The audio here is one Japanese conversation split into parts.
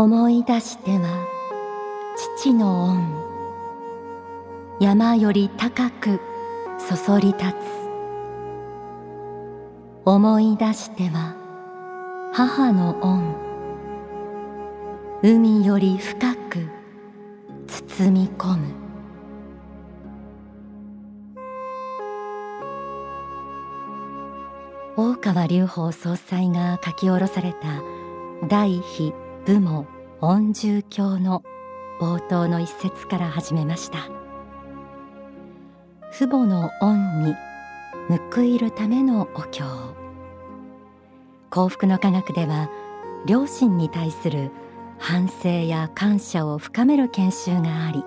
思い出しては父の恩。山より高くそそり立つ。思い出しては母の恩。海より深く包み込む。大川隆法総裁が書き下ろされた第非部門。恩重教の冒頭の一節から始めました。父母の恩に報いるためのお経。幸福の科学では両親に対する反省や感謝を深める研修があり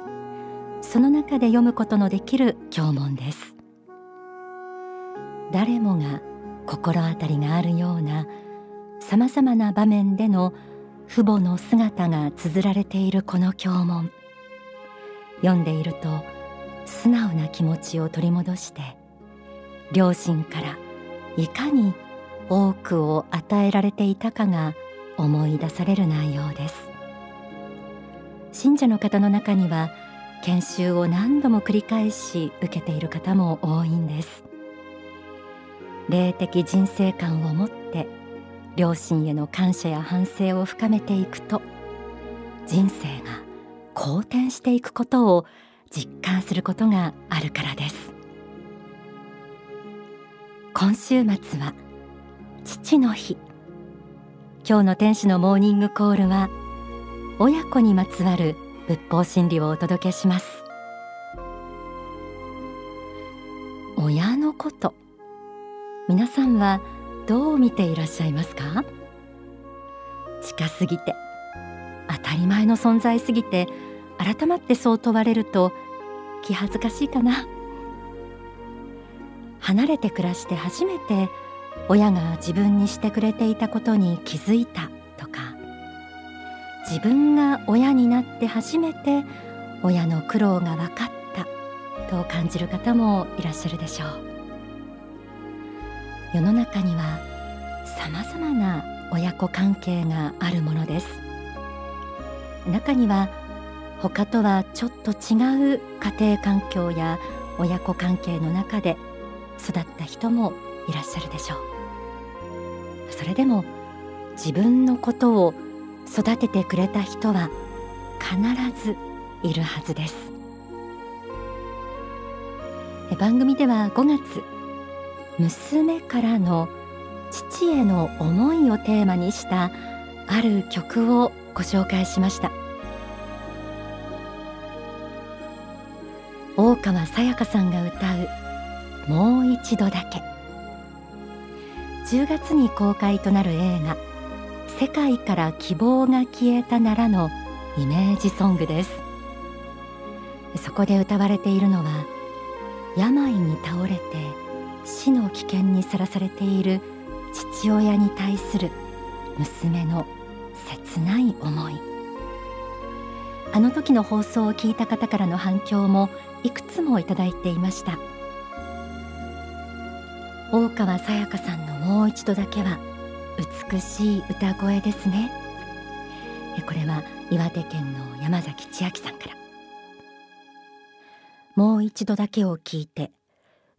その中で読むことのできる経文です。誰もが心当たりがあるようなさまざまな場面での父母の姿が綴られているこの経文。読んでいると素直な気持ちを取り戻して両親からいかに多くを与えられていたかが思い出される内容です。信者の方の中には研修を何度も繰り返し受けている方も多いんです。霊的人生観を持って両親への感謝や反省を深めていくと人生が好転していくことを実感することがあるからです。今週末は父の日。今日の天使のモーニングコールは親子にまつわる仏法真理をお届けします。親のこと。皆さんはどう見ていらっしゃいますか？近すぎて当たり前の存在すぎて改まってそう問われると気恥ずかしいかな。離れて暮らして初めて親が自分にしてくれていたことに気づいたとか自分が親になって初めて親の苦労が分かったと感じる方もいらっしゃるでしょう。世の中には様々な親子関係があるものです。中には他とはちょっと違う家庭環境や親子関係の中で育った人もいらっしゃるでしょう。それでも自分のことを育ててくれた人は必ずいるはずです。番組では5月娘からの父への思いをテーマにしたある曲をご紹介しました。大川さやかさんが歌うもう一度だけ10月に公開となる映画世界から希望が消えたならのイメージソングです。そこで歌われているのは病に倒れて死の危険にさらされている父親に対する娘の切ない思い。あの時の放送を聞いた方からの反響もいくつもいただいていました。大川さやかさんのもう一度だけは美しい歌声ですね。これは岩手県の山崎千秋さんから。もう一度だけを聞いて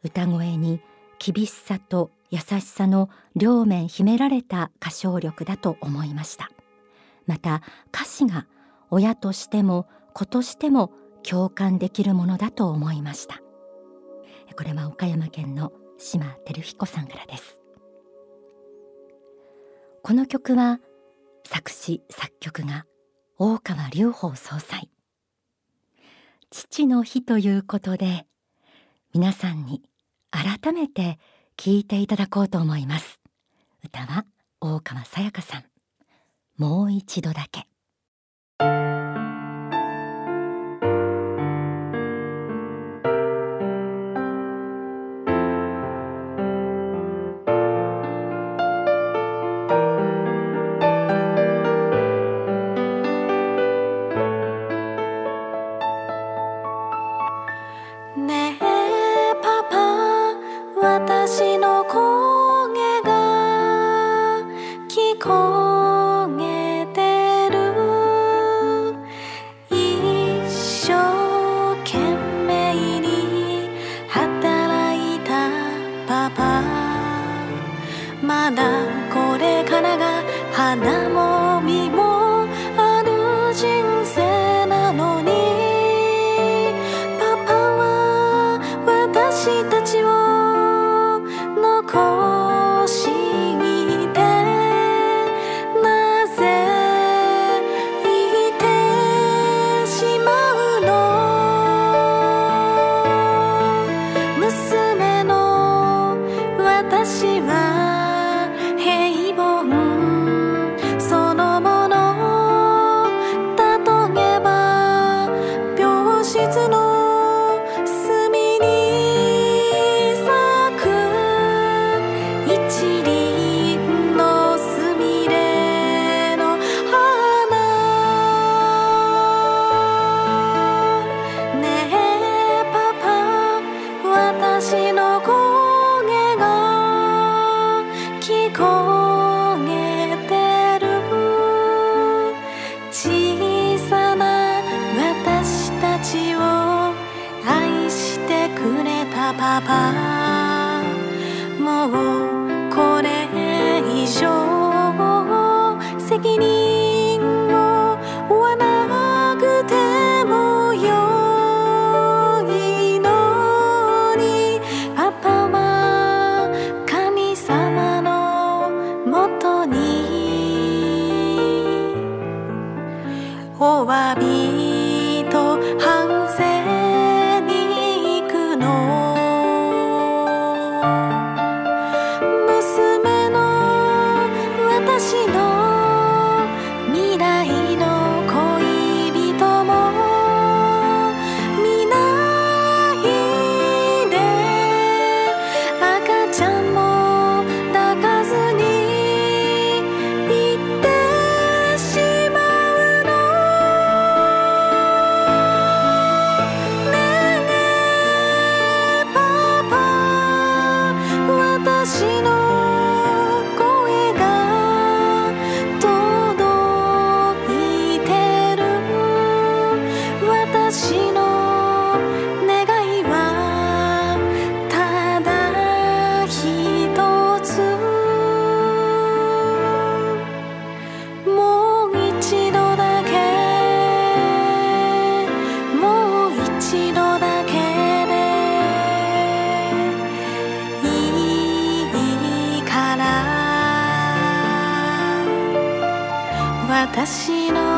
歌声に厳しさと優しさの両面秘められた歌唱力だと思いました。また歌詞が親としても子としても共感できるものだと思いました。これは岡山県の島照彦さんからです。この曲は作詞作曲が大川隆法総裁。父の日ということで皆さんに改めて聞いていただこうと思います。歌は大川さやかさん。もう一度だけ。 โฮวาบี 私の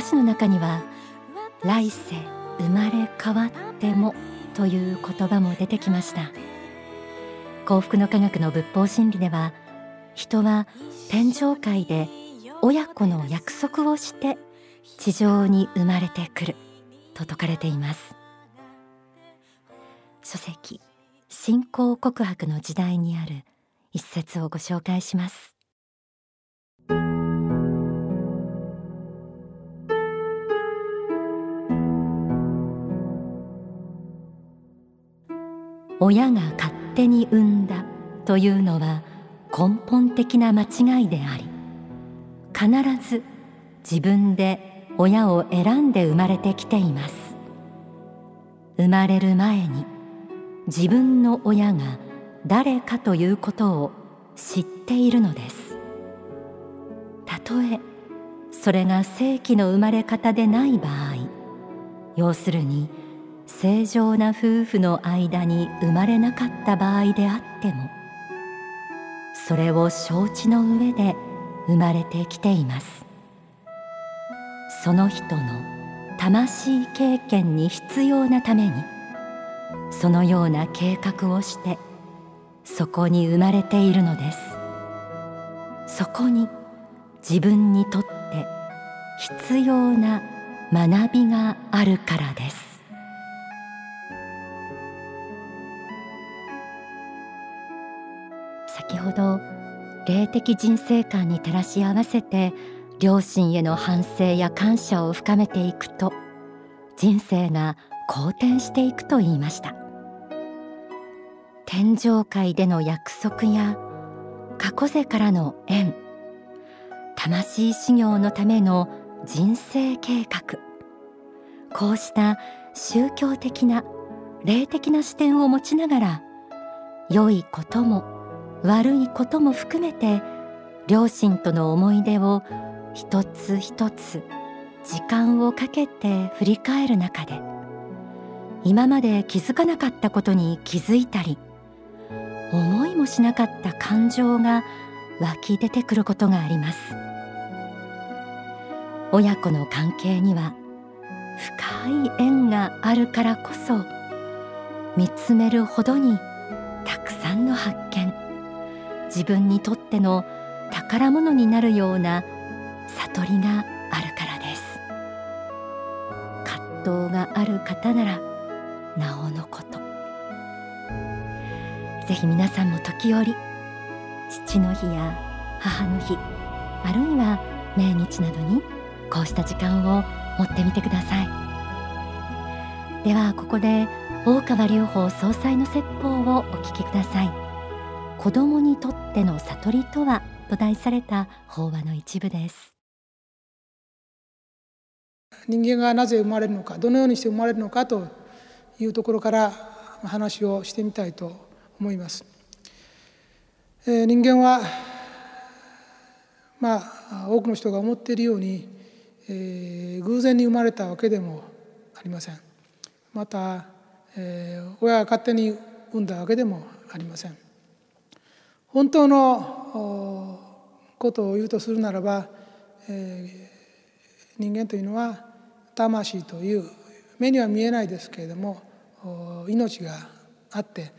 歌詞の中には「来世生まれ変わっても」という言葉も出てきました。幸福の科学の仏法真理では人は天上界で親子の約束をして地上に生まれてくると説かれています。書籍信仰告白の時代にある一節をご紹介します。親が勝手に産んだというのは根本的な間違いであり必ず自分で親を選んで生まれてきています。生まれる前に自分の親が誰かということを知っているのです。たとえそれが正規の生まれ方でない場合要するに正常な夫婦の間に生まれなかった場合であってもそれを承知の上で生まれてきています。その人の魂経験に必要なためにそのような計画をしてそこに生まれているのです。そこに自分にとって必要な学びがあるからです。先ほど霊的人生観に照らし合わせて両親への反省や感謝を深めていくと人生が好転していくと言いました。天上界での約束や過去世からの縁魂修行のための人生計画こうした宗教的な霊的な視点を持ちながら良いことも悪いことも含めて両親との思い出を一つ一つ時間をかけて振り返る中で今まで気づかなかったことに気づいたり思いもしなかった感情が湧き出てくることがあります。親子の関係には深い縁があるからこそ見つめるほどにたくさんの発見自分にとっての宝物になるような悟りがあるからです。葛藤がある方ならなおのこと。ぜひ皆さんも時折父の日や母の日あるいは命日などにこうした時間を持ってみてください。ではここで大川隆法総裁の説法をお聞きください。子供にとっての悟りとはと題された法話の一部です人間がなぜ生まれるのかどのようにして生まれるのかというところから話をしてみたいと思います。えー、人間はまあ多くの人が思っているように、えー、偶然に生まれたわけでもありません。また、えー、親が勝手に産んだわけでもありません。本当のことを言うとするならば、えー、人間というのは魂という目には見えないですけれども命があって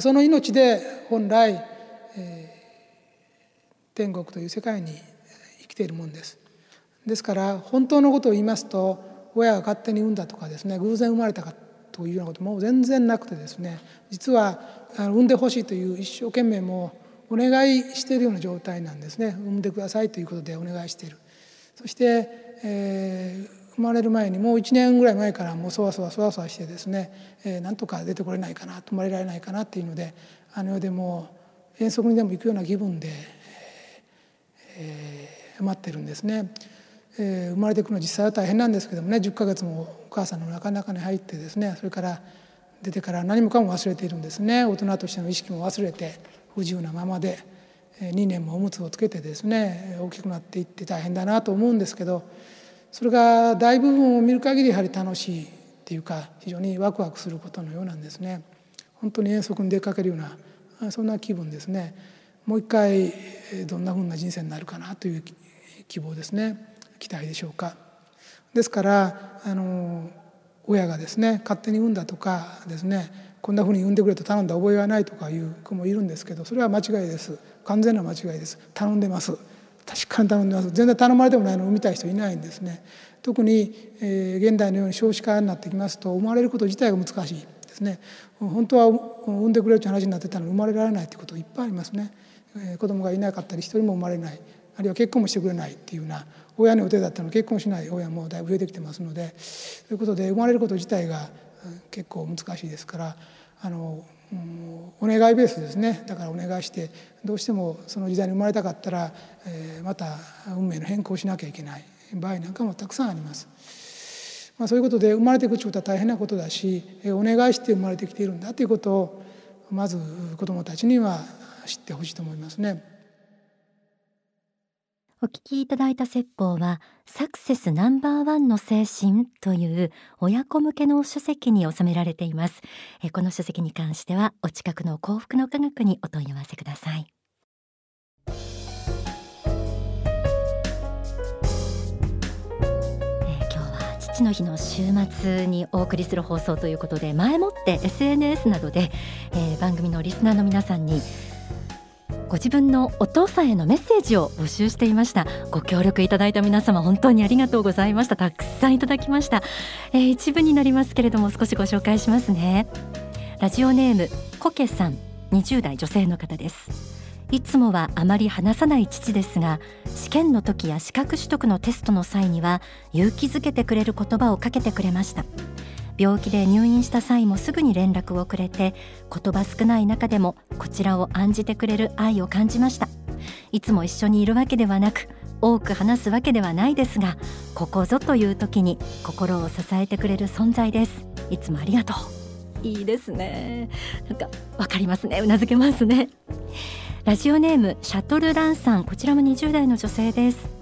その命で本来、えー、天国という世界に生きているものです。ですから本当のことを言いますと親が勝手に産んだとかですね偶然生まれたかというようなことも全然なくてですね実は産んでほしいという一生懸命もお願いしているような状態なんですね産んでくださいということでお願いしている。そして、えー、生まれる前にもう1年ぐらい前からもうそわそわそわそわしてですね、えー、なんとか出てこれないかな泊まれられないかなっていうのであの世でも遠足にでも行くような気分で、えー、待ってるんですね。えー、生まれてくるの実際は大変なんですけどもね10ヶ月もお母さんの中の中に入ってですねそれから出てから何もかも忘れているんですね大人としての意識も忘れて不自由なままで2年もおむつをつけてですね大きくなっていって大変だなと思うんですけどそれが大部分を見る限りやはり楽しいっていうか非常にワクワクすることのようなんですね。本当に遠足に出かけるようなそんな気分ですね。もう一回どんなふうな人生になるかなという希望ですね期待でしょうか。ですからあの親がですね勝手に産んだとかですねこんなふうに産んでくれと頼んだ覚えはないとかいう子もいるんですけどそれは間違いです。完全な間違いです。頼んでます。確かに頼んでます。全然頼まれてもないのを産みたい人いないんですね。特に、えー、現代のように少子化になってきますと生まれること自体が難しいですね。本当は産んでくれるという話になってたのに生まれられないということいっぱいありますね、えー、子供がいなかったり一人も生まれない。あるいは結婚もしてくれないっていうような。親の予定だったの結婚しない親もだいぶ増えてきてますので。ということで生まれること自体が結構難しいですからあのお願いベースですねだからお願いしてどうしてもその時代に生まれたかったら、えー、また運命の変更しなきゃいけない場合なんかもたくさんあります。まあ、そういうことで生まれていくということは大変なことだしお願いして生まれてきているんだということをまず子どもたちには知ってほしいと思いますね。お聞きいただいた説法はサクセスナンバーワンの精神という親子向けの書籍に収められています。えこの書籍に関してはお近くの幸福の科学にお問い合わせください。父の日の週末にお送りする放送ということで前もって SNS などで、えー、番組のリスナーの皆さんにご自分のお父さんへのメッセージを募集していました。ご協力いただいた皆様本当にありがとうございました。たくさんいただきました、えー、一部になりますけれども少しご紹介しますね。ラジオネームコケさん。20代女性の方です。いつもはあまり話さない父ですが試験の時や資格取得のテストの際には勇気づけてくれる言葉をかけてくれました。病気で入院した際もすぐに連絡をくれて言葉少ない中でもこちらを案じてくれる愛を感じました。いつも一緒にいるわけではなく多く話すわけではないですがここぞという時に心を支えてくれる存在です。いつもありがとう。いいですね。なんかわかりますね。うけますね。ラジオネームシャトルランさん。こちらも20代の女性です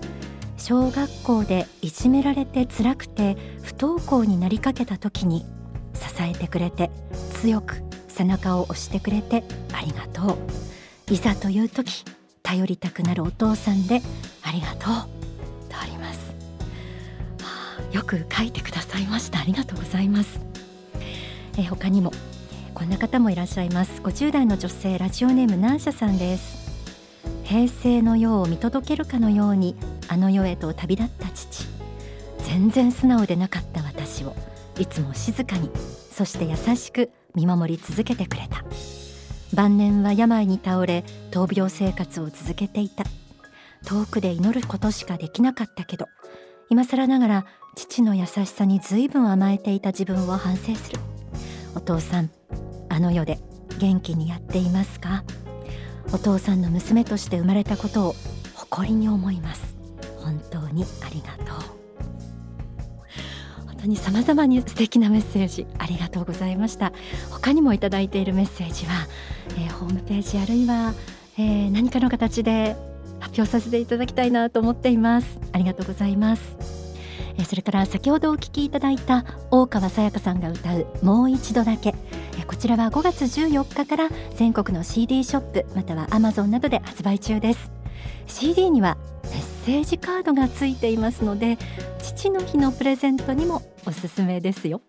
小学校でいじめられて辛くて不登校になりかけた時に支えてくれて強く背中を押してくれてありがとう。いざという時頼りたくなるお父さんでありがとう。とあります、はあ、よく書いてくださいました。ありがとうございます。え他にもこんな方もいらっしゃいます。50代の女性ラジオネームナーシャさんです。平成の世を見届けるかのようにあの世へと旅立った父。全然素直でなかった私をいつも静かにそして優しく見守り続けてくれた。晩年は病に倒れ闘病生活を続けていた。遠くで祈ることしかできなかったけど今更ながら父の優しさに随分甘えていた自分を反省する。お父さんあの世で元気にやっていますか？お父さんの娘として生まれたことを誇りに思います。本当にありがとう。本当に様々に素敵なメッセージありがとうございました。他にもいただいているメッセージは、えー、ホームページあるいは、えー、何かの形で発表させていただきたいなと思っています。ありがとうございます。それから先ほどお聞きいただいた大川さやかさんが歌うもう一度だけ。こちらは5月14日から全国の CD ショップまたは Amazon などで発売中です。CD にはメッセージカードがついていますので父の日のプレゼントにもおすすめですよ。